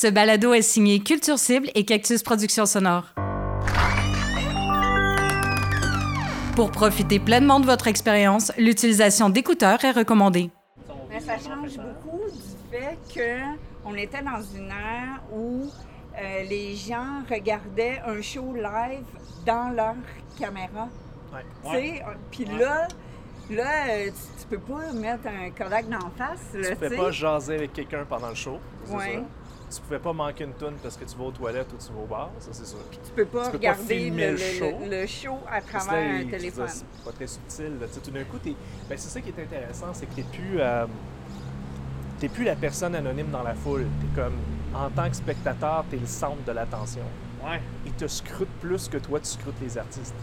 Ce balado est signé Culture Cible et Cactus Productions Sonore. Pour profiter pleinement de votre expérience, l'utilisation d'écouteurs est recommandée. Mais ça change beaucoup du fait qu'on était dans une ère où euh, les gens regardaient un show live dans leur caméra. Ouais. Tu sais, Puis là, là euh, tu, tu peux pas mettre un Kodak d'en face. Là, Tu sais. pas jaser avec quelqu'un pendant le show, c'est Ouais. ça. Tu pouvais pas manquer une toune parce que tu vas aux toilettes ou tu vas au bar, ça c'est sûr. Tu peux pas tu peux pas regarder le, le show. le- le show à travers là, un téléphone. C'est pas très subtil. là. Tout d'un coup, t'es- ben, c'est ça qui est intéressant, c'est que t'es plus, euh, t'es plus la personne anonyme dans la foule. T'es comme, en tant que spectateur, t'es le centre de l'attention. Ouais. Ils te scrutent plus que toi, tu scrutes les artistes.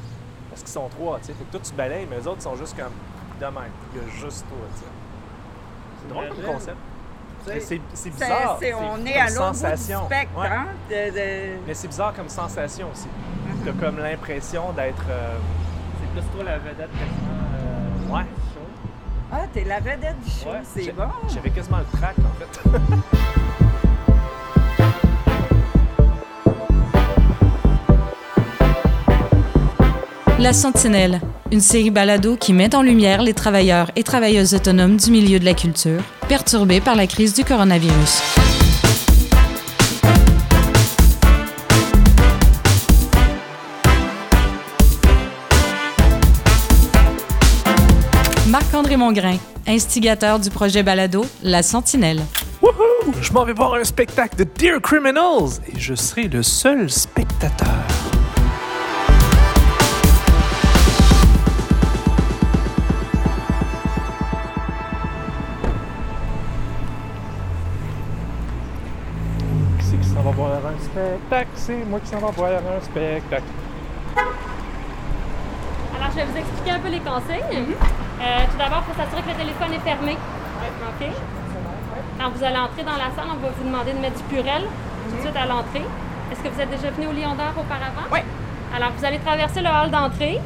Parce qu'ils sont trois, tu sais. Fait que toi, tu balayes, mais les autres sont juste comme, de même. Il y a juste toi, tu sais. C'est drôle comme concept. C'est bizarre. c'est- on comme est à l'autre bout du sensation. spectre, Ouais. hein? de- de- Mais c'est bizarre comme sensation aussi. Mm-hmm. T'as comme l'impression d'être. euh, C'est plus toi la vedette quasiment. Euh, Ouais. du show. Ah, t'es la vedette du show, ouais, c'est bon. J'avais quasiment le track en fait. La Sentinelle, une série balado qui met en lumière les travailleurs et travailleuses autonomes du milieu de la culture, perturbés par la crise du coronavirus. Marc-André Mongrain, instigateur du projet balado La Sentinelle. Wouhou! Je m'en vais voir un spectacle de Dear Criminals et je serai le seul spectateur. Spectacle? C'est moi qui s'en va voir un spectacle. Alors, je vais vous expliquer un peu les consignes. Euh, tout d'abord, il faut s'assurer que le téléphone est fermé. OK? Quand vous allez entrer dans la salle, on va vous demander de mettre du purel tout de suite à l'entrée. Est-ce que vous êtes déjà venu au Lion d'Or auparavant? Oui. Alors, vous allez traverser le hall d'entrée.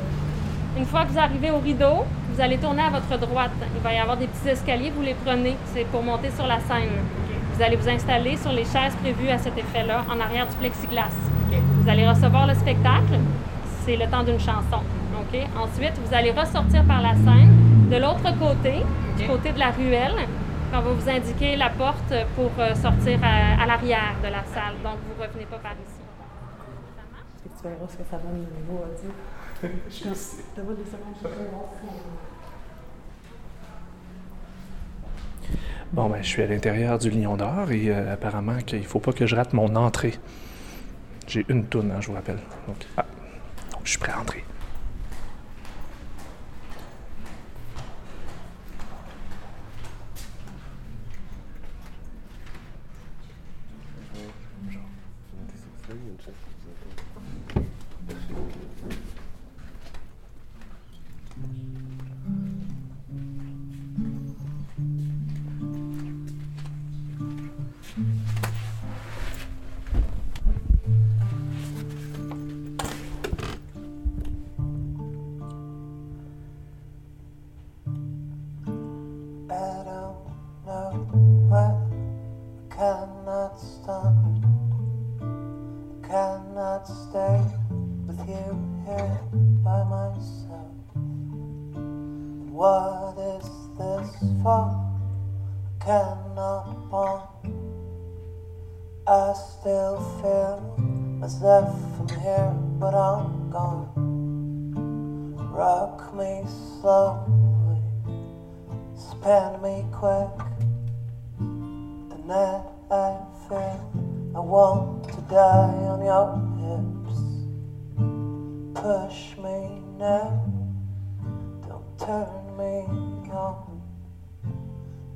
Une fois que vous arrivez au rideau, vous allez tourner à votre droite. Il va y avoir des petits escaliers, vous les prenez. C'est pour monter sur la scène. Vous allez vous installer sur les chaises prévues à cet effet-là, en arrière du plexiglas. Vous allez recevoir le spectacle. C'est le temps d'une chanson. OK? Ensuite, vous allez ressortir par la scène de l'autre côté, du côté de la ruelle. On va vous indiquer la porte pour euh, sortir à, à l'arrière de la salle. Donc, vous ne revenez pas par ici. Ça marche? Tu verras ce que ça donne audio? Je te vois des secondes, je vais voir si- Bon, ben, je suis à l'intérieur du Lion d'Or et euh, apparemment qu'il faut pas que je rate mon entrée. J'ai une toune, hein, je vous rappelle. Donc, ah, donc, je suis prêt à entrer.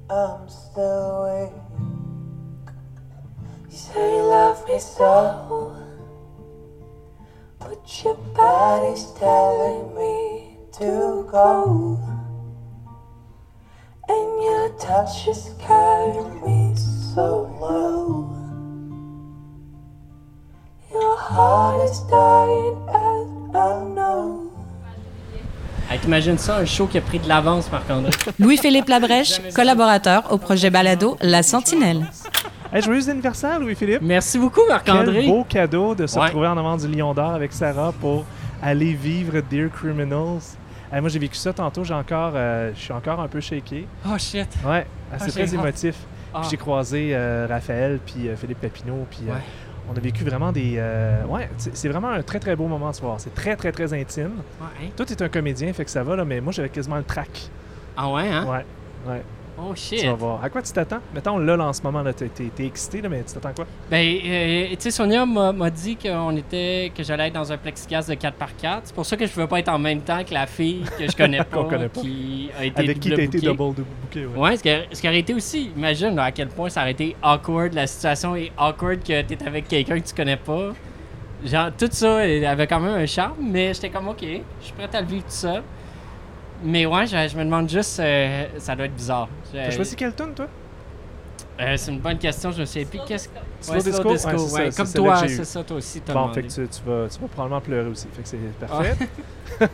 I'm still weak. You say you love me so. But your body's telling me to go. And your touch is carrying me so low. Your heart is dying as I know. Hey, T'imagines ça, un show qui a pris de l'avance, Marc-André? Louis-Philippe Labrèche, collaborateur au projet balado La Sentinelle. Hey, joyeux anniversaire, Louis-Philippe. Merci beaucoup, Quel Marc-André. beau cadeau de se Ouais. retrouver en avant du Lion d'Or avec Sarah pour aller vivre Dear Criminals. Hey, moi, j'ai vécu ça tantôt. J'ai encore, euh, je suis encore un peu shaké. Oh shit. Ouais, ah, c'est j'ai très émotif. Ah. J'ai croisé euh, Raphaël puis euh, Philippe Papineau. Puis euh, Ouais. On a vécu vraiment des. euh, ouais, c'est vraiment un très très beau moment ce soir. C'est très très très intime. Ouais, hein? Toi, t'es un comédien, fait que ça va là, mais moi j'avais quasiment le track. Ah ouais, hein? Ouais, ouais. Oh shit. Tu vas voir. À quoi tu t'attends? Mettons là, là en ce moment là, t'es t'es excité là, mais tu t'attends quoi? Ben, euh, tu sais, Sonia m'a dit qu'on était, que j'allais être dans un plexiglas de 4x4. C'est pour ça que je veux pas être en même temps que la fille que je connais pas, connaît pas. qui a été Avec qui t'as été double double booké ouais. Ouais, ce qui, a- ce qui aurait été aussi, imagine là, à quel point ça aurait été awkward, la situation est awkward que t'es avec quelqu'un que tu connais pas. Genre, tout ça avait quand même un charme, mais j'étais comme, ok, je suis prêt à le vivre tout ça. Mais ouais, je, je me demande juste, euh, ça doit être bizarre. Je- T'as choisi quelle tune toi? Euh, c'est une bonne question, je ne sais plus. Qu'est-ce que. Slow Disco? Ouais, c'est ouais, ça, c'est comme toi, c'est ça, toi aussi, t'as Bon, demandé. fait que tu, tu vas, tu vas probablement pleurer aussi. Fait que c'est parfait.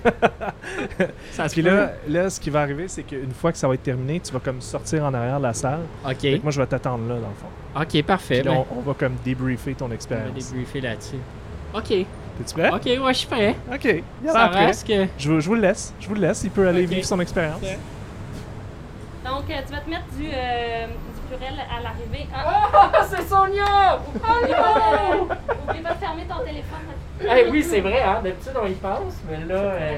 Ça se Puis là, là, ce qui va arriver, c'est qu'une fois que ça va être terminé, tu vas comme sortir en arrière de la salle. Ok, Fait que moi, je vais t'attendre là, dans le fond. ok, parfait. Puis là, ben, on, on va comme débriefer ton on va expérience. débriefer là-dessus. Ok, T'es-tu prêt? ok, ouais, je suis prêt. OK. Il y a que. Je, vous- je vous le laisse. Je vous le laisse. Il peut aller Ok. vivre son expérience. Donc, euh, tu vas te mettre du, euh, du purel à l'arrivée. Ah, c'est Sonia! pas de, oublie pas de fermer ton téléphone. Eh oui, c'est vrai, hein. D'habitude, on y pense, mais là. euh,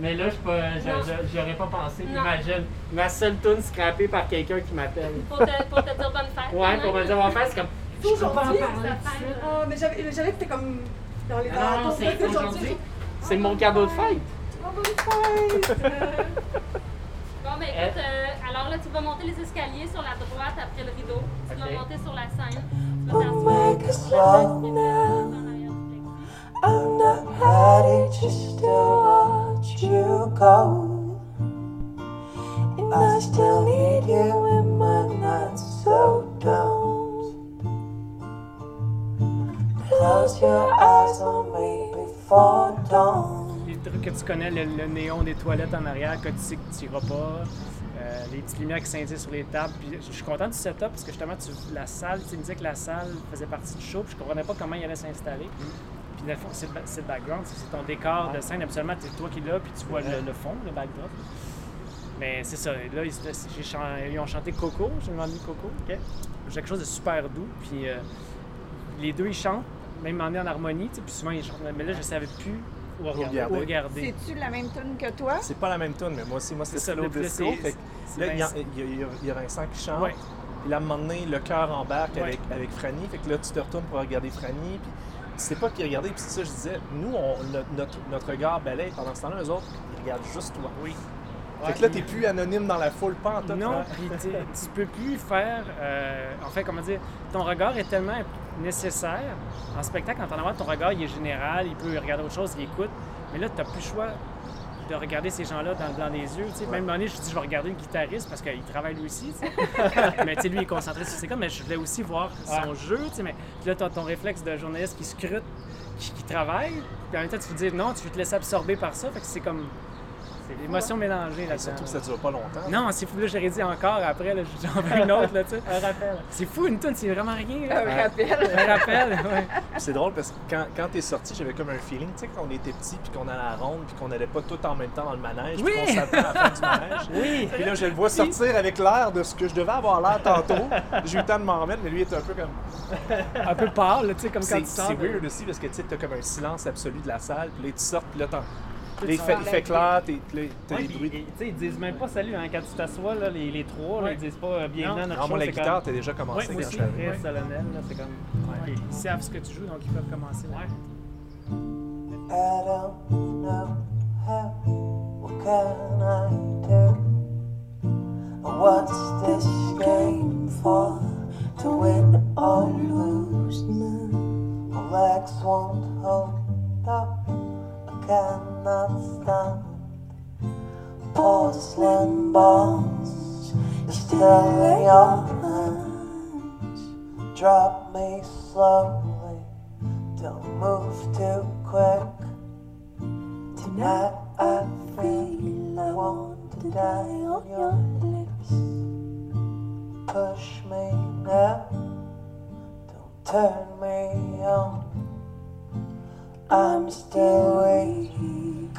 Mais là, je pas- je- je- j'y aurais pas pensé. Non. Imagine, ma seule tune scrappée par quelqu'un qui m'appelle. Pour te, pour te dire bonne fête. Ouais, pour me dire, on va faire, c'est comme. Je peux pas fête. Ah, mais j'avais que t'es comme dans les Non, non, alentours. c'est aujourd'hui. C'est mon cadeau de fête. Oh, bonne fête! Bon, ben écoute, euh, alors là, tu vas monter les escaliers sur la droite après le rideau. Tu vas monter sur la scène. Tu vas make us slow now. I'm not ready just to watch you go. And I still need you in my night, so don't close your eyes on me before dawn. Les trucs que tu connais, le, le néon des toilettes en arrière, que tu sais que tu n'iras pas, euh, les petites lumières qui scintillent sur les tables. Puis je suis content du setup parce que justement, tu, la salle, tu me disais que la salle faisait partie du show, puis je comprenais pas comment il allait s'installer. Puis dans le fond, c'est le, background, c'est ton décor de scène. Absolument, c'est toi qui es là, puis tu vois le, le fond, le backdrop. Mais c'est ça. Là, ils, ils ont chanté Coco, j'ai demandé Coco. OK? C'est quelque chose de super doux. Puis euh, les deux, ils chantent, même en en harmonie, tu sais, puis souvent ils chantent. Mais là, je savais plus où regarder. Où regarder. C'est-tu la même tune que toi? C'est pas la même tune, mais moi aussi, moi, c'est C'est ça, le plus, disco. c'est- c'est là, il y, a- Vincent. qui chante. Ouais. Puis là, à un moment donné, le cœur embarque Ouais. avec, avec Franny. Fait que là, tu te retournes pour regarder Franny. Puis tu sais pas qui regarder. Puis c'est ça, je disais, nous, on, notre, notre, regard balaye. Pendant ce temps-là, eux autres, ils regardent juste toi. Oui. Fait que là, t'es plus anonyme dans la foule, pas en tout. Non, hein. puis tu tu peux plus faire. euh, en fait, comment dire, ton regard est tellement nécessaire. En spectacle, en ton regard, il est général, il peut regarder autre chose, il écoute. Mais là, tu n'as plus le choix de regarder ces gens-là dans le blanc des yeux. Même donné, je dis, je vais regarder le guitariste parce qu'il travaille lui aussi. tu sais. mais tu sais, lui, il est concentré sur ses cordes, mais je voulais aussi voir son jeu. Mais puis là, tu as ton réflexe de journaliste qui scrute, qui, qui travaille. Puis en même temps, tu veux dire non, tu veux te laisser absorber par ça. Fait que c'est comme. C'est l'émotion mélangée là-dedans. Surtout que ça dure pas longtemps. Non, c'est fou. Là, j'aurais dit encore après. là, J'en veux une autre, là, tu sais. Un rappel. C'est fou, une tonne, c'est vraiment rien. là. Un rappel. Un rappel, ouais. C'est drôle parce que quand, quand t'es sorti, j'avais comme un feeling, tu sais, quand on était petit, puis qu'on allait à la ronde, puis qu'on n'allait pas tout en même temps dans le manège, Oui! puis qu'on s'attend à la fin du manège. Oui. Puis là, je le vois sortir avec l'air de ce que je devais avoir l'air tantôt. J'ai eu le temps de m'en remettre, mais lui était un peu comme. Un peu pâle, là, tu sais, comme quand C'est tu sors. c'est weird aussi parce que tu sais, t'as comme un silence absolu de la salle, puis là, tu sors, puis là, là, il fait, il fait clair, t'es- t'as les bruits. et- tu sais, ils disent même pas salut hein, quand tu t'assois, là, les, les trois, là, ils disent pas euh, bienvenue à Non, notre moi, show, la c'est guitare, comme- t'as déjà commencé Ouais, moi quand aussi, je suis arrivé. très solennel, là, c'est comme. Ouais. Ils savent ce que tu joues, donc ils peuvent commencer. Ouais. I don't know how. What can I do? What's this game for? To win or lose? My legs won't hold up. Cannot stand. Porcelain is still in your hands. Drop me slowly. Don't move too quick. Tonight I feel I want to die on your lips. Push me now. Don't turn me on. I'm still waiting.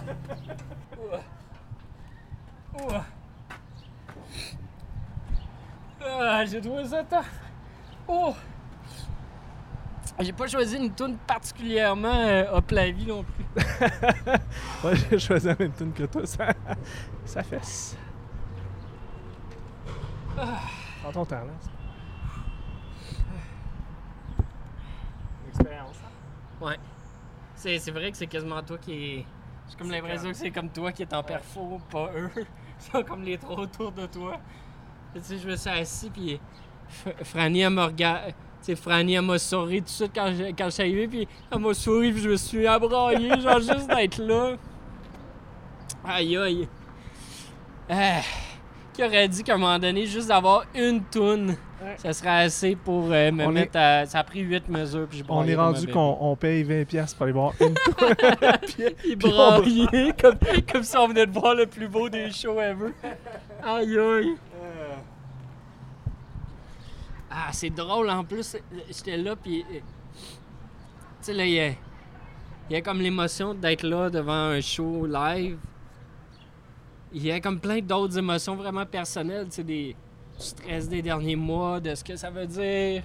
Ah, j'ai trouvé ça tough. Oh! J'ai pas choisi une tune particulièrement euh, up la vie non plus. Moi, j'ai choisi la même tune que toi, ça, ça fesse. Prends ton temps, là. Expérience. hein? Ouais. C'est, vrai que c'est quasiment toi qui est. J'ai comme l'impression que c'est comme toi qui est en perfo, pas eux. Ils sont comme les trois autour de toi. Tu sais, je me suis assis, puis Franny, elle m'a regardé. Tu sais, Franny, elle m'a souri tout de suite quand je, quand je suis arrivé, puis elle m'a souri, puis je me suis abraillé, genre juste d'être là. Aïe aïe. Ah, qui aurait dit qu'à un moment donné, juste d'avoir une toune. Ça serait assez pour euh, me On est- mettre à. Ça a pris 8 mesures, puis je On est rendu qu'on on paye 20$ piastres pour aller voir une Il Puis on braillait comme, comme si on venait de voir le plus beau des shows ever. Aïe aïe. Ah, c'est drôle en plus. J'étais là, puis. euh, Tu sais, là, il y a, il y a comme l'émotion d'être là devant un show live. Il y a comme plein d'autres émotions vraiment personnelles. Tu sais, des stress des derniers mois, de ce que ça veut dire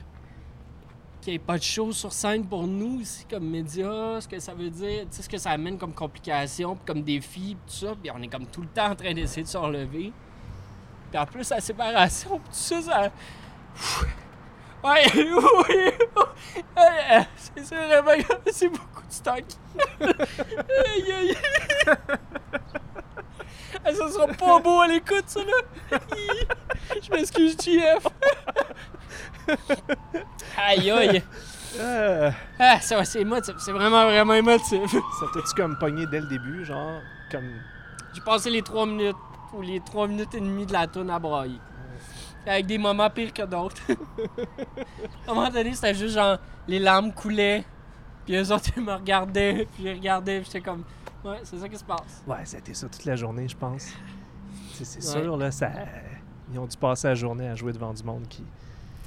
qu'il n'y ait pas de show sur scène pour nous ici comme médias, ce que ça veut dire, tu sais, ce que ça amène comme complications, comme défis, tout ça, puis on est comme tout le temps en train d'essayer de se relever. Puis en plus, la séparation, puis tout ça, ça... Ouais, oui, Euh, c'est c'est vraiment, c'est beaucoup de stock. Ça sera pas beau à l'écoute, ça, là. Je m'excuse, JF. Aïe, aïe. Euh, Ah, ça, c'est émotif. C'est vraiment, vraiment émotif. ça t'a-tu comme pogné dès le début, genre, comme... J'ai passé les trois minutes ou les trois minutes et demie de la tourne à brailler. Avec des moments pires que d'autres. à un moment donné, c'était juste genre, les larmes coulaient, puis eux autres, ils me regardaient, puis ils regardaient, puis j'étais comme, ouais, c'est ça qui se passe. Ouais, ça a été ça toute la journée, je pense. C'est sûr, là, ça... Ils ont dû passer la journée à jouer devant du monde qui...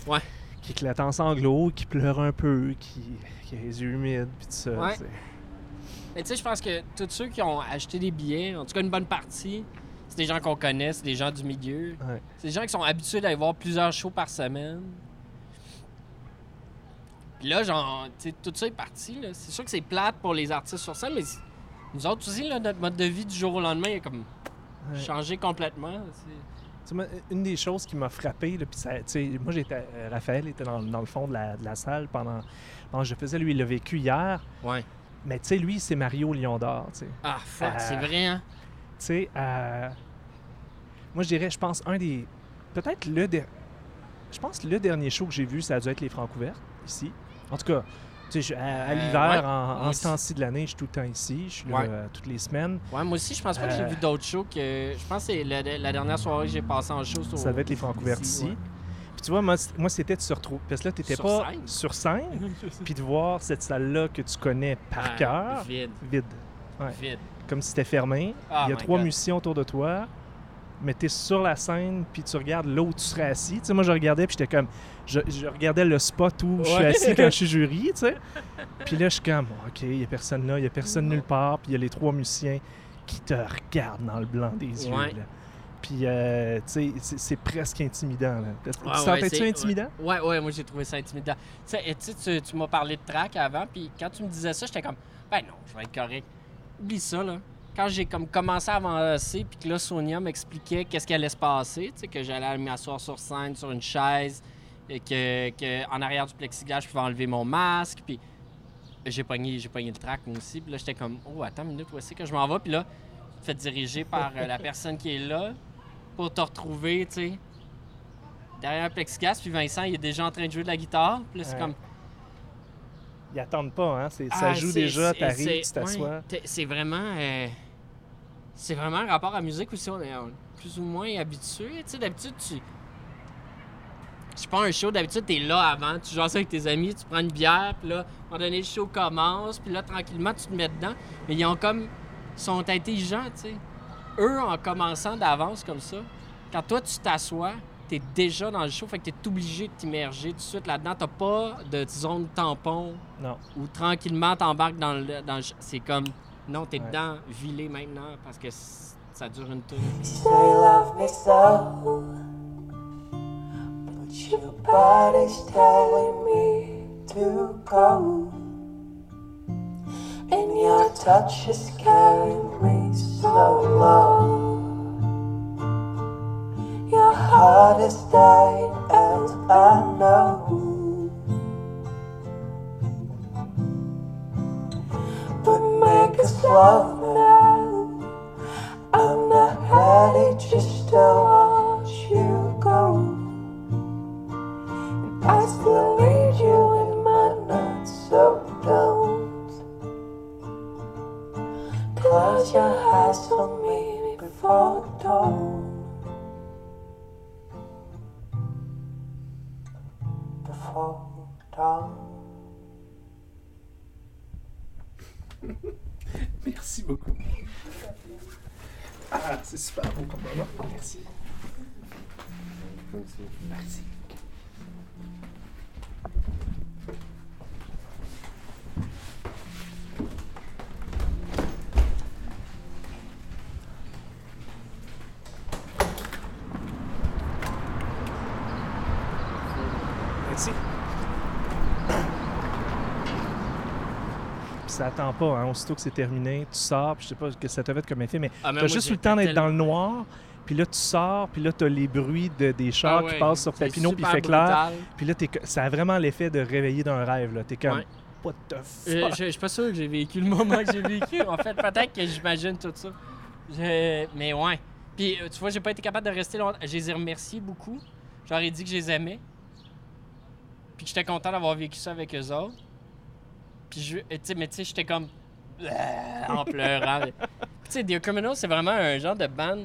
Ouais. Qui éclate en sanglots, qui pleure un peu, qui, qui a les yeux humides, puis tout ça. Ouais. Mais tu sais, je pense que tous ceux qui ont acheté des billets, en tout cas une bonne partie, c'est des gens qu'on connaît, c'est des gens du milieu. Ouais. C'est des gens qui sont habitués d'aller voir plusieurs shows par semaine. Puis là, genre, tu sais, tout ça est parti. C'est sûr que c'est plate pour les artistes sur scène, mais nous autres aussi, là, notre mode de vie du jour au lendemain a comme Ouais. changé complètement. Une des choses qui m'a frappé, là, ça, moi j'étais, euh, Raphaël était dans, dans le fond de la, de la salle pendant, pendant que je faisais, lui il l'a vécu hier, Ouais. mais tu sais, lui c'est Mario Lion d'Or. Ah, fuck, Euh, c'est vrai, hein? Tu sais, euh, moi je dirais, je pense, un des, peut-être le, der- je pense le dernier show que j'ai vu, ça a dû être les Francs ouverts, ici. En tout cas, je- à, à Euh, l'hiver, ouais. en, en ce temps-ci de l'année, je suis tout le temps ici, je suis là Ouais. euh, toutes les semaines. Ouais, moi aussi, je pense pas que j'ai Euh. vu d'autres shows que. Je pense que c'est la, la dernière soirée que j'ai passée en show. sur- Ça devait être les Francs ouverts ici. ouais. Puis tu vois, moi, moi c'était de se retrouver, parce que là, t'étais Sur pas scène? sur scène, puis de voir cette salle-là que tu connais par Ah, cœur, Vide, vide. Comme si c'était fermé. Oh Il y a trois God. musiciens autour de toi, mais t'es sur la scène, puis tu regardes là où tu serais assis. Tu sais, moi, je regardais, puis j'étais comme... Je, je regardais le spot où je suis assis quand je suis jury, tu sais. Puis là, je suis comme, OK, il y a personne là, il y a personne nulle part, puis il y a les trois musiciens qui te regardent dans le blanc des yeux, Ouais. là. Puis, euh, tu sais, c'est- presque intimidant, là. Tu Ouais, ouais, sentais-tu intimidant? Ouais, ouais, moi j'ai trouvé ça intimidant. Tu sais, tu, tu, tu m'as parlé de track avant, puis quand tu me disais ça, j'étais comme, ben non, je vais être correct. Oublie ça, là. Quand j'ai comme commencé à avancer, puis que là, Sonia m'expliquait qu'est-ce qui allait se passer, tu sais, que j'allais m'asseoir sur scène, sur une chaise, et que, que en arrière du plexiglas, je pouvais enlever mon masque, puis j'ai pogné, j'ai pogné le track, moi aussi, puis là, j'étais comme, oh, attends une minute, où est-ce que je m'en vais? Puis là, fais diriger par euh, la personne qui est là pour te retrouver, tu sais derrière un plexiglas, puis Vincent, il est déjà en train de jouer de la guitare. Puis là, c'est Ouais. comme. Ils attendent pas, hein? c'est- Ça Ah, joue déjà, t'arrives, tu t'assois. ouais, c'est vraiment. euh, c'est vraiment un rapport à la musique aussi. On est on est plus ou moins habitué. Tu sais, d'habitude, tu. Je pas un show, d'habitude, t'es là avant, tu joues ça avec tes amis, tu prends une bière, puis là, à un moment donné, le show commence, puis là, tranquillement, tu te mets dedans. Mais ils ont comme. Ils sont intelligents, tu sais. Eux, en commençant d'avance comme ça, quand toi, tu t'assois, t'es déjà dans le show, fait que t'es obligé de t'immerger tout de suite là-dedans. T'as pas de zone tampon Non. où tranquillement t'embarques dans le. Dans le c'est comme. Non, t'es Ouais. dedans, vilé maintenant, parce que ça dure une tour. You say you love me so, but your body's telling me to go. And your touch is carrying me so low. Heart is as I know. But make us love now. I'm not ready just to Puis ça attend pas, hein. aussitôt que c'est terminé, tu sors, puis je sais pas ce que ça t'a fait comme effet, mais Ah, mais t'as juste eu le temps d'être dans le noir, puis là tu sors, puis là t'as les bruits de, des chars Ah qui passent sur c'est Papineau, puis il fait clair, puis là ça a vraiment l'effet de réveiller d'un rêve, là. T'es comme, Ouais. what the Euh, fuck? je, je suis pas sûr que j'ai vécu le moment que j'ai vécu. En fait, peut-être que j'imagine tout ça. Je- Mais ouais. Puis, euh, tu vois, j'ai pas été capable de rester longtemps. Je les ai remerciés beaucoup. J'aurais dit que je les aimais. Puis que j'étais content d'avoir vécu ça avec eux autres. Puis, je, mais tu sais, j'étais comme. en pleurant. Tu sais, Dear Criminal, c'est vraiment un genre de band.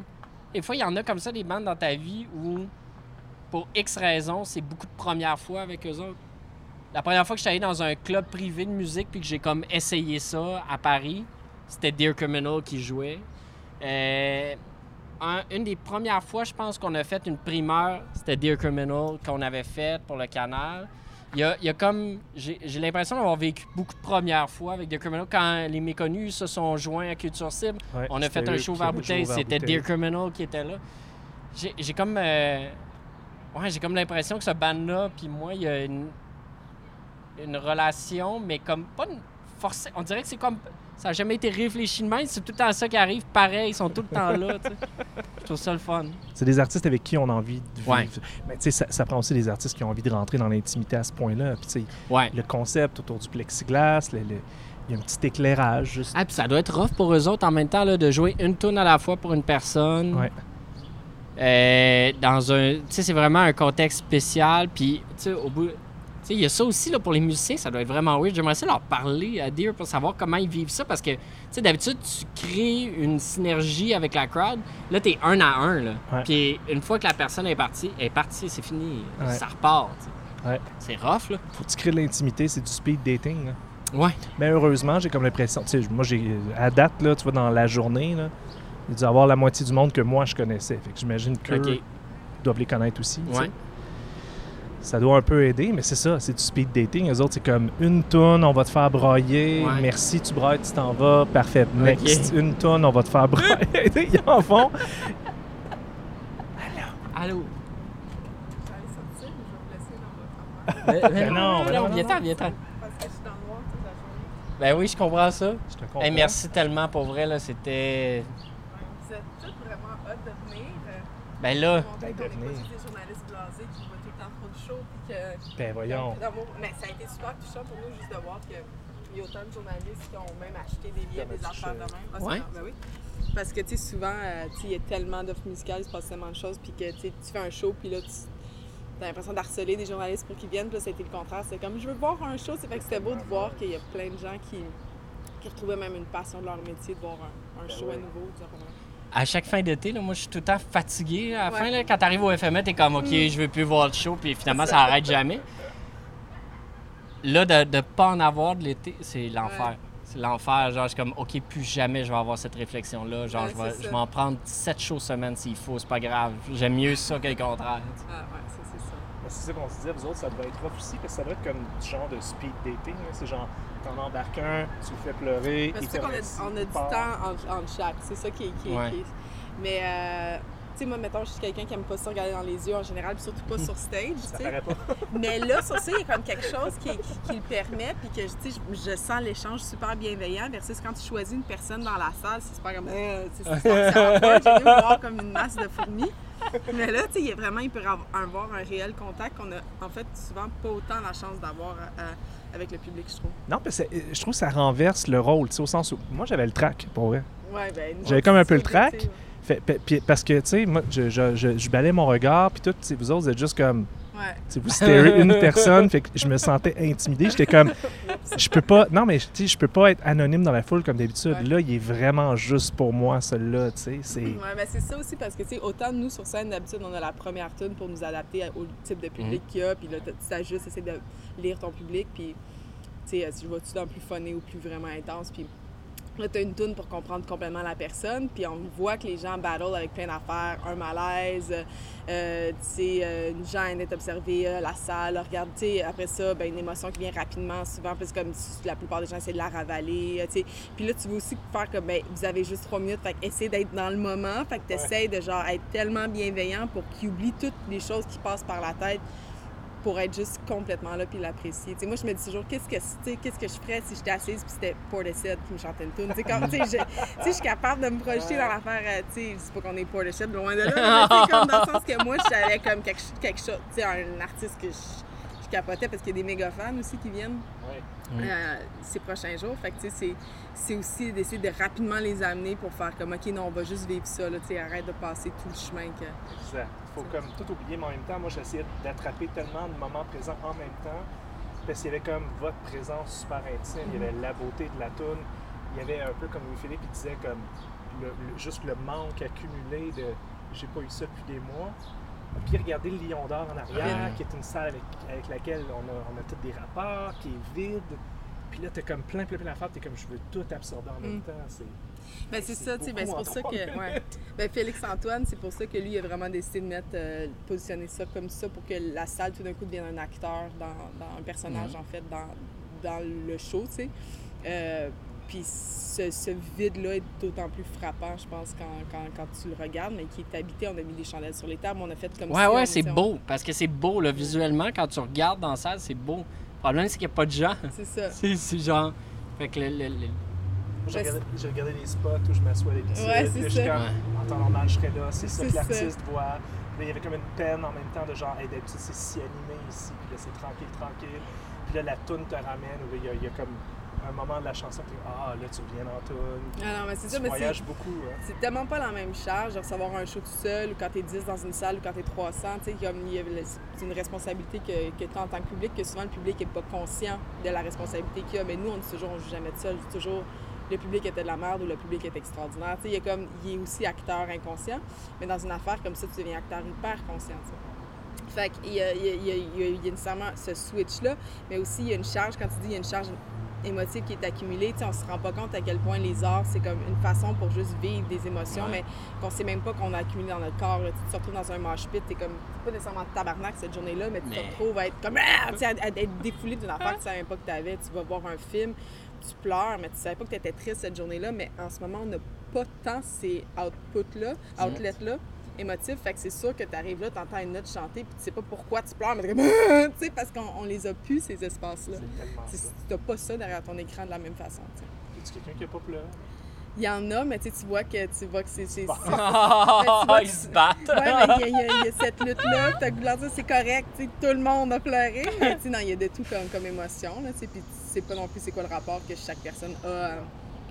Des fois, il y en a comme ça, des bandes dans ta vie où, pour X raisons, c'est beaucoup de premières fois avec eux autres. La première fois que j'étais allé dans un club privé de musique puis que j'ai comme essayé ça à Paris, c'était Dear Criminal qui jouait. Euh, un- une des premières fois, je pense qu'on a fait une primeur, c'était Dear Criminal qu'on avait faite pour le canal. Il y a, il y a comme. J'ai l'impression d'avoir vécu beaucoup de premières fois avec Dear Criminal. Quand les méconnus se sont joints à Culture Cible, Ouais, on a fait un show vers bouteille, c'était. Dear Criminal qui était là. J'ai j'ai comme. euh, ouais, j'ai comme l'impression que ce band-là, puis moi, il y a une, une relation, mais comme pas une forcée. On dirait que c'est comme. Ça n'a jamais été réfléchi de même, c'est tout le temps ça qui arrive pareil, ils sont tout le temps là, tu sais. Je trouve ça le fun. C'est des artistes avec qui on a envie de vivre. Ouais. Mais tu sais, ça, ça prend aussi des artistes qui ont envie de rentrer dans l'intimité à ce point-là. Puis Ouais. le concept autour du plexiglas, le- le- il y a un petit éclairage juste. Ah, puis ça doit être rough pour eux autres en même temps là, de jouer une tune à la fois pour une personne. Ouais. Euh, dans un. Tu sais, c'est vraiment un contexte spécial. Puis, tu sais, au bout. Tu il y a ça aussi là, pour les musiciens, ça doit être vraiment weird. J'aimerais ça leur parler à Dear pour savoir comment ils vivent ça parce que, tu sais, d'habitude, tu crées une synergie avec la crowd. Là, t'es un à un, là. Ouais. Puis, une fois que la personne est partie, elle est partie, c'est fini. Ouais. Ça repart, tu. Ouais. C'est rough, là. Faut que tu crées de l'intimité, c'est du speed dating. là. Ouais. Mais heureusement, j'ai comme l'impression, tu sais, moi, j'ai à date, là, tu vois, dans la journée, là, il dû avoir la moitié du monde que moi, je connaissais. Fait que j'imagine OK. doivent les connaître aussi. tu. Ouais. Ça doit un peu aider, mais c'est ça, c'est du speed dating. Les autres, c'est comme une tonne, on va te faire brailler. Ouais. Merci, tu brailles, tu t'en vas. Parfait. Next, une tonne, on va te faire brailler. Ils en font. Allô? J'allais sortir, mais je vais vous laisser dans votre affaire. Mais, Mais non, mais non, viens-ten, viens-ten. Parce que je suis dans le noir toute la journée. Ben oui, je comprends ça. Je te comprends. Hey, merci tellement pour vrai, là, c'était... Vous êtes tous vraiment hâte de venir. Ben là, Ben, de venir. juste des journalistes blasés qui voient tout le temps trop de show. Puis que, Ben voyons. Mais ça a été super touchant pour nous juste de voir qu'il y a autant de journalistes qui ont même acheté des billets, des affaires de même. Ah, Ouais. ben oui. Parce que, tu sais, souvent, euh, il y a tellement d'offres musicales, il se passe tellement de choses, puis que, tu fais un show, puis là, tu as l'impression d'harceler des journalistes pour qu'ils viennent, puis là, c'était le contraire. C'est comme, je veux voir un show. C'est fait que c'était beau de voir qu'il y a plein de gens qui, qui retrouvaient même une passion de leur métier, de voir un, un show à nouveau. À chaque fin d'été, là, moi, je suis tout le temps fatigué. À la Ouais. fin, là, quand t'arrives au FME, t'es comme, OK, je veux plus voir le show, puis finalement, ça arrête jamais. Là, de ne pas en avoir de l'été, c'est l'enfer. Ouais. C'est l'enfer. Genre, je suis comme, OK, plus jamais je vais avoir cette réflexion-là. Genre, Ouais, je vais, je vais en prendre 7 shows semaine s'il faut, c'est pas grave. J'aime mieux ça que le contraire. tu. Ah, ouais, ça, c'est ça. Mais C'est ça qu'on se disait, vous autres, ça devait être rough aussi, parce que ça doit être comme du genre de speed dating. C'est genre, t'en embarques un, tu le fais pleurer, c'est sûr qu'on a, on a du part. temps entre, entre chaque. C'est ça qui est. Qui est- Ouais. qui est- Mais, euh, tu sais, moi, mettons, je suis quelqu'un qui aime pas ça regarder dans les yeux en général, puis surtout pas sur stage. tu Ça pas. Mais là, sur ça, il y a comme quelque chose qui, le permet, puis que tu sais, je, je sens l'échange super bienveillant, versus quand tu choisis une personne dans la salle, c'est super comme. Euh, tu sais, c'est j'ai voir comme une masse de fourmis. Mais là, tu sais, vraiment, il peut avoir un réel contact qu'on a, en fait, souvent pas autant la chance d'avoir euh, avec le public, je trouve. Non, mais c'est- je trouve que ça renverse le rôle, tu sais, au sens où moi j'avais le track, pour vrai. Ouais, ben, J'avais comme un peu le track. Fait- parce que, tu sais, moi, je, je, je, je balais mon regard, puis tout, vous autres, vous êtes juste comme, Ouais. vous starez une personne, fait que je me sentais intimidé. J'étais comme, je peux pas, non, mais tu sais, je peux pas être anonyme dans la foule comme d'habitude. Ouais. Là, il est vraiment juste pour moi, celui-là, tu sais, c'est... Ouais, ben c'est ça aussi parce que, tu sais, autant nous sur scène, d'habitude, on a la première tune pour nous adapter au type de public qu'il y a, puis là, tu as juste essayer de lire ton public, puis, tu sais, si je vois-tu dans le plus funné ou plus vraiment intense, puis là, t'as une tune pour comprendre complètement la personne, puis on voit que les gens battle avec plein d'affaires, un malaise, euh, tu sais, euh, une gêne d'être observée, euh, la salle, regarde, tu sais, après ça, ben, une émotion qui vient rapidement, souvent, parce que comme la plupart des gens essaient de la ravaler, euh, tu sais, puis là, tu veux aussi faire comme, ben, vous avez juste trois minutes, fait essaie d'être dans le moment, fait que t'essayes de, genre, être tellement bienveillant pour qu'il oublie toutes les choses qui passent par la tête pour être juste complètement là puis l'apprécier. Moi, je me dis toujours, qu'est-ce que, tu sais, qu'est-ce que je ferais si j'étais assise puis c'était Portishead qui me chantait une tune? Je, je suis capable de me projeter dans l'affaire, euh, tu sais, c'est pas qu'on est Portishead, loin de là, mais comme dans le sens que moi, j'avais comme quelque, quelque chose, tu sais, un artiste que je, je capotais parce qu'il y a des méga fans aussi qui viennent Ouais. euh, ces prochains jours. Fait que, tu sais, c'est, c'est aussi d'essayer de rapidement les amener pour faire comme, OK, non, on va juste vivre ça, là, tu sais, arrête de passer tout le chemin que... Exact. Faut comme tout oublier, mais en même temps, moi, j'essayais d'attraper tellement de moments présents en même temps. Parce qu'il y avait comme votre présence super intime, il y avait la beauté de la toune, il y avait un peu comme Louis-Philippe, il disait comme le- le- juste le manque accumulé de j'ai pas eu ça depuis des mois. Puis regardez le Lion d'Or en arrière, qui est une salle avec, avec laquelle on a, on a tous des rapports, qui est vide. Puis là, t'as comme plein, plein, plein d'affaires, t'es comme je veux tout absorber en même Mm. temps. C'est... Ben, c'est ça, tu sais, ben, c'est pour ça que. Ouais. Ben, Félix Antoine, c'est pour ça que lui, il a vraiment décidé de mettre, euh, positionner ça comme ça pour que la salle, tout d'un coup, devienne un acteur dans, dans un personnage, en fait, dans, dans le show, tu sais. Euh, puis ce, ce vide-là est d'autant plus frappant, je pense, quand, quand, quand tu le regardes, mais qui est habité. On a mis des chandelles sur les tables, on a fait comme Ouais, si on ouais, c'est beau. Parce que c'est beau, là, visuellement. Quand tu regardes dans la salle, c'est beau. Le problème, c'est qu'il n'y a pas de gens. C'est ça. C'est genre. Fait que le. le- le- J'ai regardé, les spots où je m'assois. Ouais, c'est ça. comme, Ouais. en temps normal, je serais là. C'est ça que l'artiste voit. Là, il y avait comme une peine en même temps de genre, hey, d'habitude, c'est si animé ici. Puis là, c'est tranquille, tranquille. Puis là, la toune te ramène. où Il y, a- il y a comme un moment de la chanson, puis ah, là, tu reviens dans toune. Ah non, mais c'est Tu ça, mais c'est. voyages beaucoup. Hein. C'est tellement pas la même charge de recevoir un show tout seul ou quand t'es 10 dans une salle ou quand t'es 300. Tu sais, comme il y a le- c'est une responsabilité que, que tu as en tant que public, que souvent le public n'est pas conscient de la responsabilité qu'il y a. Mais nous, on dit toujours, on joue jamais de seul. Toujours, le public était de la merde ou le public est extraordinaire. Tu sais, il y a comme, il est aussi acteur inconscient. Mais dans une affaire comme ça, tu deviens acteur hyper conscient. tu. Fait qu'il y a, il y a- il y a- il y a- il y a nécessairement ce switch-là, mais aussi il y a une charge, quand tu dis il y a une charge émotive qui est accumulée, on se rend pas compte à quel point les arts, c'est comme une façon pour juste vivre des émotions, Ouais. mais qu'on sait même pas qu'on a accumulé dans notre corps. là. Tu te retrouves dans un mosh pit, t'es comme, pas nécessairement tabarnak cette journée-là, mais tu te retrouves à être comme, Ah! À, à être défoulé d'une affaire que tu savais même pas que t'avais. Tu vas voir un film, tu pleures, mais tu savais pas que t'étais triste cette journée-là, mais en ce moment, on n'a pas tant ces outputs-là, outlets-là émotifs, fait que c'est sûr que tu arrives là, tu entends une note chanter, puis tu sais pas pourquoi tu pleures, mais tu sais, parce qu'on on les a plus, ces espaces-là. Tu n'as pas ça derrière ton écran de la même façon. tu a quelqu'un qui a pas pleuré? Il y en a, mais tu tu vois que tu vois que c'est. Ils se battent. Ouais, mais il y, a- y y cette lutte-là, de leur dire c'est correct, tu tout le monde a pleuré, mais tu sais, non, il y a de tout comme, comme émotion, tu puis tu sais pas non plus c'est quoi le rapport que chaque personne a euh,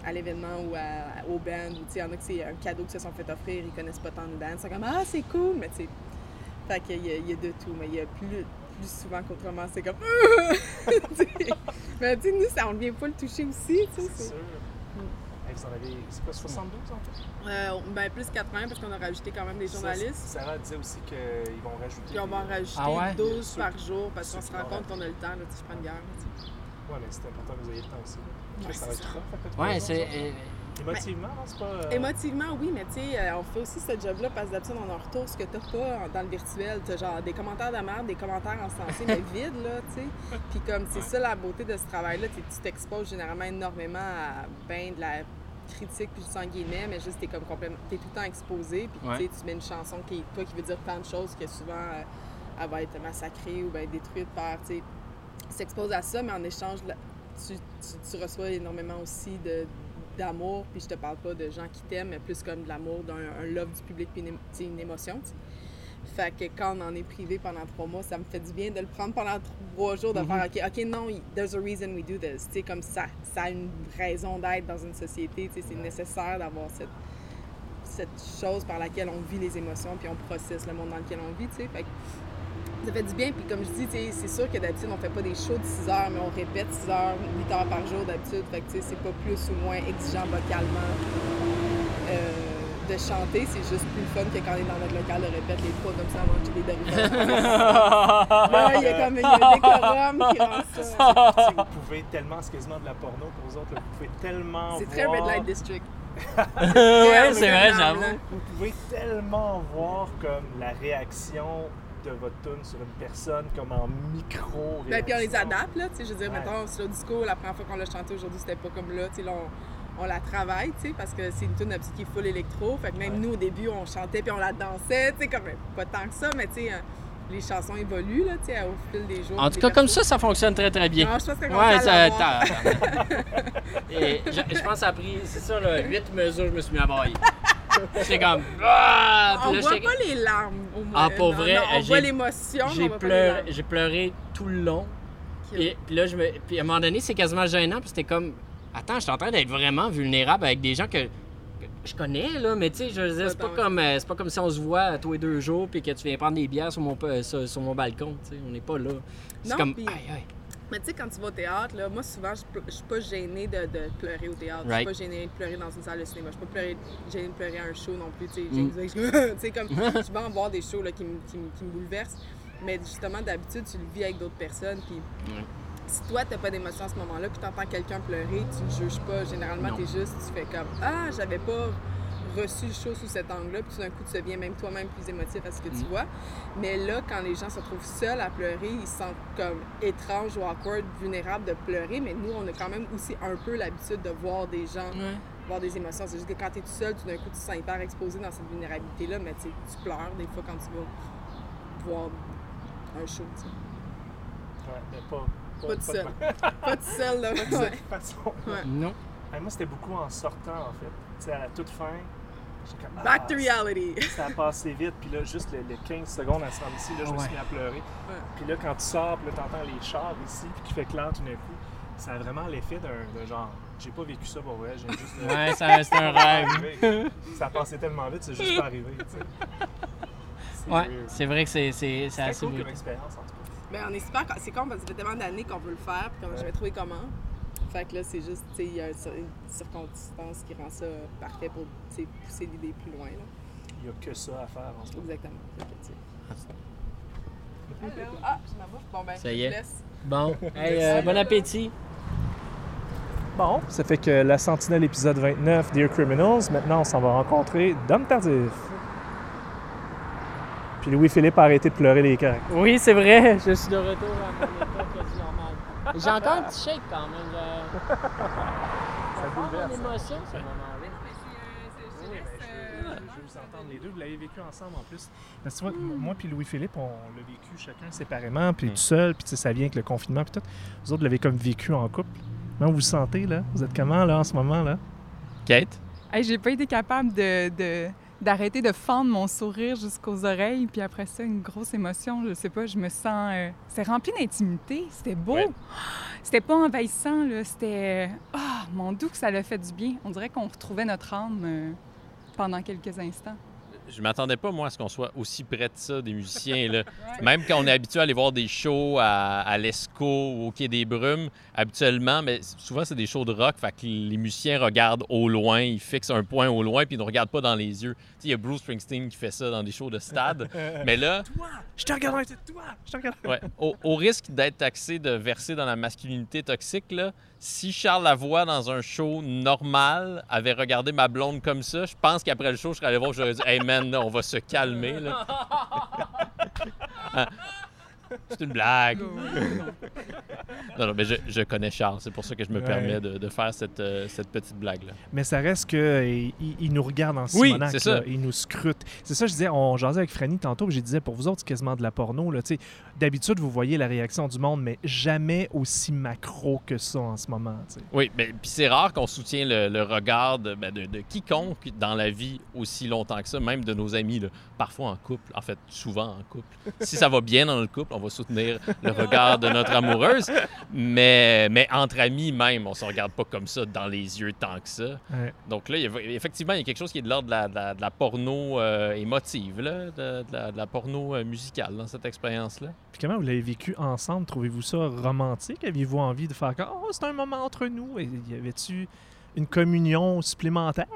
à l'événement ou à- au band, ou tu sais, il y en a que c'est un cadeau qu'ils se sont fait offrir, ils connaissent pas tant de bands, ils sont comme ah, c'est cool, mais tu sais, fait qu'il y, a- il y a de tout, mais il y a plus, plus souvent qu'autrement, c'est comme Tu sais, mais tu sais, nous, ça, on vient pas le toucher aussi, tu sais, C'est sûr. Hey, vous en avez, c'est quoi, 72 en fait? Euh, ben, plus 80 parce qu'on a rajouté quand même des journalistes. Ça, Sarah disait aussi qu'ils vont rajouter. Puis on va en rajouter Ah ouais? 12 Ceux par qui- jour parce qu'on se qui rend compte qu'on a le temps, là, tu sais, je prends une bière. là. Ouais, mais c'est important que vous ayez le temps aussi. Ouais, ça va c'est être rough Ouais, euh, Émotivement, c'est pas. euh, Émotivement, oui, mais tu sais, euh, on fait aussi ce job-là parce que d'habitude, on en retourne ce que t'as pas en- dans le virtuel. T'as genre des commentaires de merde, des commentaires encensés, mais vides, là, tu sais. Puis comme c'est ça la beauté de ce travail-là, tu t'exposes généralement énormément à ben de la critique, puis sans guillemets, mais juste t'es comme complètement, t'es tout le temps exposé, puis Ouais. tu sais, tu mets une chanson qui, toi, qui veut dire tant de choses que souvent, euh, elle va être massacrée ou ben détruite par, tu sais, tu t'exposes à ça, mais en échange, là, tu, tu- tu reçois énormément aussi de d'amour, puis je te parle pas de gens qui t'aiment, mais plus comme de l'amour, d'un un love du public, puis une, une émotion. Fait que quand on en est privé pendant trois mois, ça me fait du bien de le prendre pendant trois jours, de faire OK, OK, non, there's a reason we do this. Tu sais, comme ça, ça a une raison d'être dans une société. tu sais, C'est nécessaire d'avoir cette, cette chose par laquelle on vit les émotions, puis on processe le monde dans lequel on vit. tu sais. Fait que ça fait du bien. Puis comme je dis, c'est sûr que d'habitude, on fait pas des shows de 6 heures, mais on répète 6 heures, 8 heures par jour d'habitude. Fait que c'est pas plus ou moins exigeant vocalement euh, de chanter. C'est juste plus fun que quand on est dans notre local de répète les trois comme ça avant que des. Là, il y a comme un décorum qui rend ça. Vous pouvez tellement, c'est quasiment de la porno pour vous autres, là, vous pouvez tellement C'est très. Red Light District. ouais, c'est vrai, j'avoue. Vous pouvez tellement voir comme la réaction de votre tune sur une personne comme en micro Ben, puis on les adapte, là, tu sais, je veux dire, Ouais. mettons, Slow Disco, la première fois qu'on l'a chanté aujourd'hui, c'était pas comme là, tu sais, là, on, on la travaille, tu sais, parce que c'est une tune qui est full électro, fait que même Ouais. nous, au début, on chantait puis on la dansait, tu sais, comme, pas tant que ça, mais tu sais, euh, les chansons évoluent, là, tu sais, au fil des jours. En tout cas, comme ça, ça fonctionne très très bien. Non, je pense qu'on Ouais, ça. Et je pense que ça a pris, c'est ça, là, 8 mesures, je me suis mis à bailler. J'étais comme. Ah! Puis On là, voit pas les larmes, au moins. Ah, pour Non, vrai, non, on voit l'émotion, J'ai pleuré, j'ai pleuré tout le long. Et puis là, je me, puis à un moment donné, c'est quasiment gênant. Puis c'était comme, attends, je suis en train d'être vraiment vulnérable avec des gens que, je connais, là. Mais tu sais, je veux dire, c'est pas, comme, euh, c'est pas comme si on se voit tous les deux jours puis que tu viens prendre des bières sur mon, euh, sur, sur mon balcon. Tu sais, on n'est pas là. C'est Non, comme, puis- aïe, aïe. Mais tu sais, quand tu vas au théâtre, là, moi, souvent, je je suis pas gênée de, de pleurer au théâtre. Je Right. suis pas gênée de pleurer dans une salle de cinéma. Je suis pas pleurer- gênée de pleurer à un show non plus. Tu sais, Mm. Tu comme, je vais en voir des shows là, qui, me- qui me- qui me bouleversent. Mais justement, d'habitude, tu le vis avec d'autres personnes. Puis si toi, t'as pas d'émotion à ce moment-là, puis t'entends quelqu'un pleurer, tu le juges pas. Généralement, Non. t'es juste, tu fais comme Ah, j'avais pas reçu le show sous cet angle-là, puis tout d'un coup, tu deviens même toi-même plus émotif à ce que tu Mm. vois. Mais là, quand les gens se retrouvent seuls à pleurer, ils se sentent comme étranges ou awkward, vulnérables de pleurer, mais nous, on a quand même aussi un peu l'habitude de voir des gens, voir des émotions. C'est juste que quand tu es tout seul, tout d'un coup, tu te sens hyper exposé dans cette vulnérabilité-là, mais tu pleures des fois quand tu vas voir un show, tu sais. Ouais, mais pas. Pas tout seul. Pas, Pas tout seul, là. pas de Ouais. façon. Ouais. Non. Moi, c'était beaucoup en sortant, en fait. Tu sais, à la toute fin. Comme, Back ah, to reality. Ça a passé vite, puis là, juste les, les 15 secondes à se rendre ici, là, je me suis mis à pleurer. Puis là, quand tu sors, puis là, t'entends les chars ici, puis qui fait clair tout d'un coup, ça a vraiment l'effet d'un de genre, j'ai pas vécu ça pour vrai, j'ai juste. Ouais, ça- c'est un rêve. arrivé. Ça a passé tellement vite, c'est juste pas arrivé, tu sais. C'est Ouais, c'est vrai que c'est, assez cool comme expérience, en tout cas. Ben, on est super. C'est con parce que ça fait tellement d'années qu'on veut le faire, puis qu'on n'a Ouais. jamais trouvé comment. Fait que là, c'est juste, tu sais, il y a une cir- une circonstance qui rend ça parfait pour tu sais, pousser l'idée plus loin. Là. Il y a que ça à faire en ce moment. Exactement. Hello. Ah, je m'en vais. Bon, ben, Ça y je est. laisse. Bon, hey, euh, bon appétit. Bon, ça fait que la Sentinelle épisode 29, Dear Criminals, maintenant on s'en va rencontrer Dom Tardif. Puis Louis-Philippe a arrêté de pleurer les craques. Oui, c'est vrai, je suis de retour à mon. J'ai encore un petit shake quand même. Je... Ça bouleverse, mon hein. émotion, ce moment-là. Je veux vous entendre les deux, vous l'avez vécu ensemble en plus. Parce que tu vois, moi puis Louis-Philippe, on l'a vécu chacun séparément, puis tout seul, puis tu sais, ça vient avec le confinement, puis tout. Vous autres l'avez comme vécu en couple. Comment vous vous sentez, là? Vous êtes comment, là, en ce moment, là? Kate? Hey, j'ai pas été capable de, de- d'arrêter de fendre mon sourire jusqu'aux oreilles, puis après ça, une grosse émotion, je sais pas, je me sens... euh, c'est rempli d'intimité, c'était beau. Ouais. C'était pas envahissant, là, c'était... Ah, mon doux que ça l'a fait du bien. On dirait qu'on retrouvait notre âme euh, pendant quelques instants. Je m'attendais pas, moi, à ce qu'on soit aussi près de ça, des musiciens. Là. Même quand on est habitué à aller voir des shows à, à l'ESCO ou au Quai des Brumes, habituellement, mais souvent, c'est des shows de rock. Fait que les musiciens regardent au loin, ils fixent un point au loin, puis ils ne regardent pas dans les yeux. Tu sais, Il y a Bruce Springsteen qui fait ça dans des shows de stade. mais là, Je te regarde, c'est toi! Je te regarde. Ouais. Au, au risque d'être taxé de verser dans la masculinité toxique, là, si Charles Lavoie, dans un show normal, avait regardé ma blonde comme ça, je pense qu'après le show, je serais allé voir, j'aurais dit Hey man, on va se calmer. là. Ah. C'est une blague. Non, non, mais je, je connais Charles, c'est pour ça que je me Ouais. permets de, de faire cette, euh, cette petite blague-là. Mais ça reste qu'il il nous regarde en Oui, Simonac. c'est ça. là, Il nous scrute. C'est ça, je disais, on jasait avec Franny tantôt, puis je disais, pour vous autres, c'est quasiment de la porno. Là, tu sais. D'habitude, vous voyez la réaction du monde, mais jamais aussi macro que ça en ce moment. tu sais. Oui, mais puis c'est rare qu'on soutient le, le regard de, ben, de- de quiconque dans la vie aussi longtemps que ça, même de nos amis, là. parfois en couple, en fait, souvent en couple. Si ça va bien dans le couple, on va soutenir le regard de notre amoureuse, mais, mais entre amis même, on se regarde pas comme ça dans les yeux tant que ça. Ouais. Donc là, il y a- effectivement, il y a quelque chose qui est de l'ordre de la, de la- de la porno euh, émotive, là, de, de la, de la porno euh, musicale dans cette expérience-là. Puis comment vous l'avez vécu ensemble? Trouvez-vous ça romantique? Aviez-vous envie de faire comme, oh, c'est un moment entre nous? Et y avait-tu une communion supplémentaire?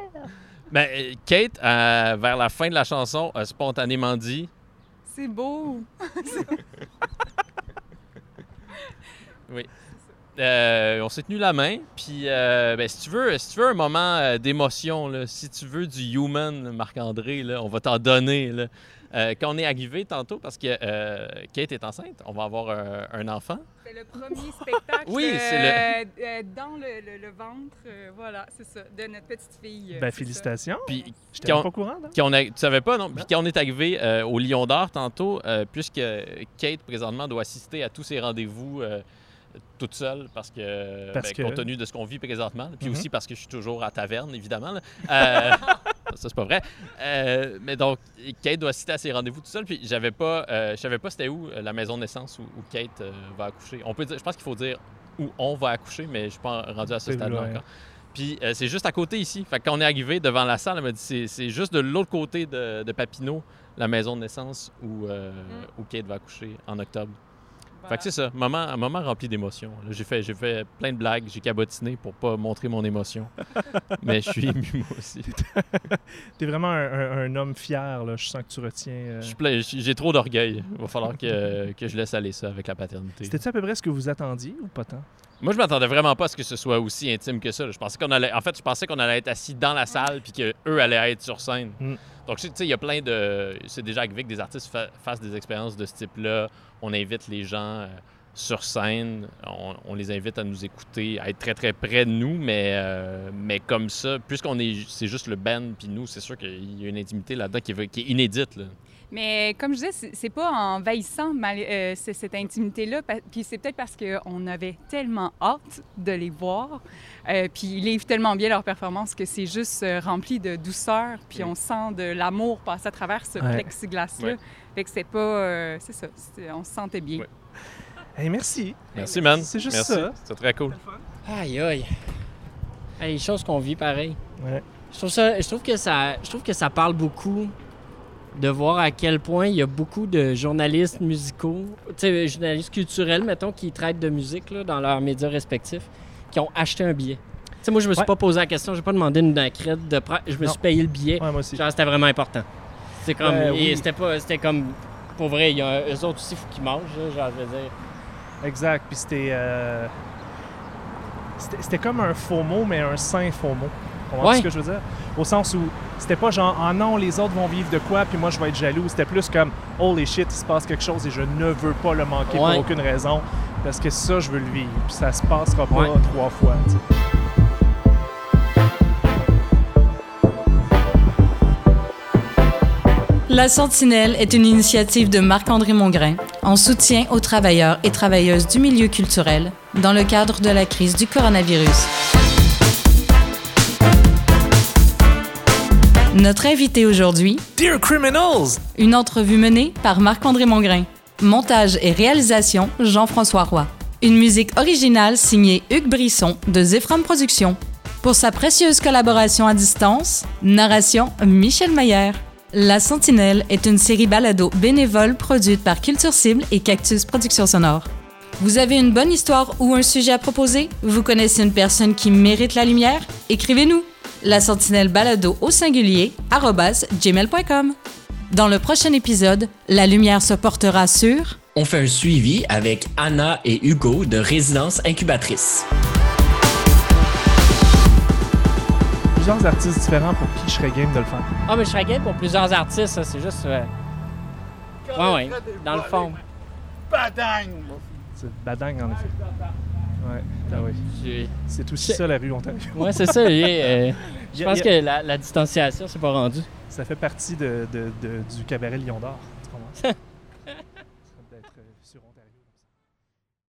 Ben, euh, Kate, euh, vers la fin de la chanson, a spontanément dit C'est beau. Oui. Euh, on s'est tenu la main, puis euh, ben, si tu veux, si tu veux un moment euh, d'émotion, là, si tu veux du human, Marc-André, là, on va t'en donner. Là. Euh, quand on est arrivé tantôt, parce que euh, Kate est enceinte, on va avoir un, un enfant. C'est le premier spectacle Oui, c'est le- dans le, le- le ventre, euh, voilà, c'est ça, de notre petite fille. Ben, félicitations. Puis J'étais pas au courant, on a, tu savais pas, non? Puis quand on est arrivé euh, au Lion d'Or tantôt, euh, puisque Kate, présentement, doit assister à tous ses rendez-vous euh, toute seule, parce que, Parce ben, que- compte tenu de ce qu'on vit présentement, puis Mhm. aussi parce que je suis toujours à taverne, évidemment. Euh, ça, c'est pas vrai. Euh, mais donc, Kate doit assister à ses rendez-vous toute seule, puis j'avais pas, euh, je savais pas c'était où euh, la maison de naissance où, où Kate euh, va accoucher. On peut dire, je pense qu'il faut dire où on va accoucher, mais je suis pas rendu à ce stade-là encore. Puis euh, c'est juste à côté ici. Fait que quand on est arrivé devant la salle, elle m'a dit c'est, c'est juste de l'autre côté de, de Papineau, la maison de naissance où, euh, où Kate va accoucher en octobre. Fait que c'est ça, moment, un moment rempli d'émotions. J'ai fait, j'ai fait plein de blagues, j'ai cabotiné pour pas montrer mon émotion. Mais je suis ému moi aussi. T'es vraiment un, un- un homme fier, là. Je sens que tu retiens. euh, j'ai trop d'orgueil. Il va falloir que, que je laisse aller ça avec la paternité. C'était-tu à peu près ce que vous attendiez ou pas tant? Moi, je m'attendais vraiment pas à ce que ce soit aussi intime que ça. là. Je pensais qu'on allait, en fait, je pensais qu'on allait être assis dans la salle puis qu'eux allaient être sur scène. Mm. Donc, tu sais, il y a plein de. C'est déjà arrivé que des artistes fa- fassent des expériences de ce type-là. On invite les gens euh, sur scène, on, on les invite à nous écouter, à être très très près de nous, mais, euh, mais comme ça, puisqu'on est, c'est juste le band puis nous, c'est sûr qu'il y a une intimité là-dedans qui, est- qui est inédite. là. Mais comme je disais, c'est- pas envahissant mal- euh, cette intimité-là. Puis c'est peut-être parce qu'on avait tellement hâte de les voir. euh, puis ils livrent tellement bien leur performance que c'est juste euh, rempli de douceur. Puis on sent de l'amour passer à travers ce Ouais. plexiglas-là. Ouais. Fait que c'est pas. euh, c'est ça. On se sentait bien. Ouais. Hey, merci. Merci, man. C'est juste Merci. ça. C'est très cool. Aïe, aïe. Hey, chose qu'on vit pareil. Ouais. Je trouve, ça, je, trouve que ça, je trouve que ça parle beaucoup de voir à quel point il y a beaucoup de journalistes musicaux, tu sais, journalistes culturels, mettons, qui traitent de musique là, dans leurs médias respectifs, qui ont acheté un billet. Tu sais, moi, je me suis Ouais. pas posé la question, j'ai pas demandé une accrède de Je me Non. suis payé le billet. Ouais, moi aussi. Genre, c'était vraiment important. C'est comme. Euh, oui. C'était pas. C'était comme. Pour vrai, il y a eux autres aussi, il faut qu'ils mangent, là, genre, je veux dire. Exact. Puis c'était. euh, C'était c'était comme un faux mot, mais un sain faux mot. Tu comprends Ouais. ce que je veux dire? Au sens où c'était pas genre, ah non, les autres vont vivre de quoi, puis moi je vais être jaloux. C'était plus comme, holy shit, il se passe quelque chose et je ne veux pas le manquer Ouais. pour aucune raison. Parce que ça, je veux le vivre. Puis ça se passera pas Ouais. trois fois. La Sentinelle est une initiative de Marc-André Mongrain en soutien aux travailleurs et travailleuses du milieu culturel dans le cadre de la crise du coronavirus. Notre invité aujourd'hui, Dear criminals! une entrevue menée par Marc-André Mongrain. Montage et réalisation, Jean-François Roy. Une musique originale signée Hugues Brisson de Zephram Productions. Pour sa précieuse collaboration à distance, narration Michel Maillère. La Sentinelle est une série balado bénévole produite par Culture Cible et Cactus Productions Sonore. Vous avez une bonne histoire ou un sujet à proposer? Vous connaissez une personne qui mérite la lumière? Écrivez-nous! La Sentinelle balado au singulier gmail.com. Dans le prochain épisode, la lumière se portera sur On fait un suivi avec Anna et Hugo de Résidence Incubatrice. Plusieurs artistes différents pour qui je serais game de le faire. Ah, mais je serais game pour plusieurs artistes, ça, c'est juste. euh, Ouais, ouais, dans le fond. C'est badang, en effet. Ouais, ah oui. C'est aussi ça, la rue Ontario. Ouais, c'est ça. euh, je pense a- que la, la distanciation, c'est pas rendu. Ça fait partie de, de- de- du cabaret Lion d'Or.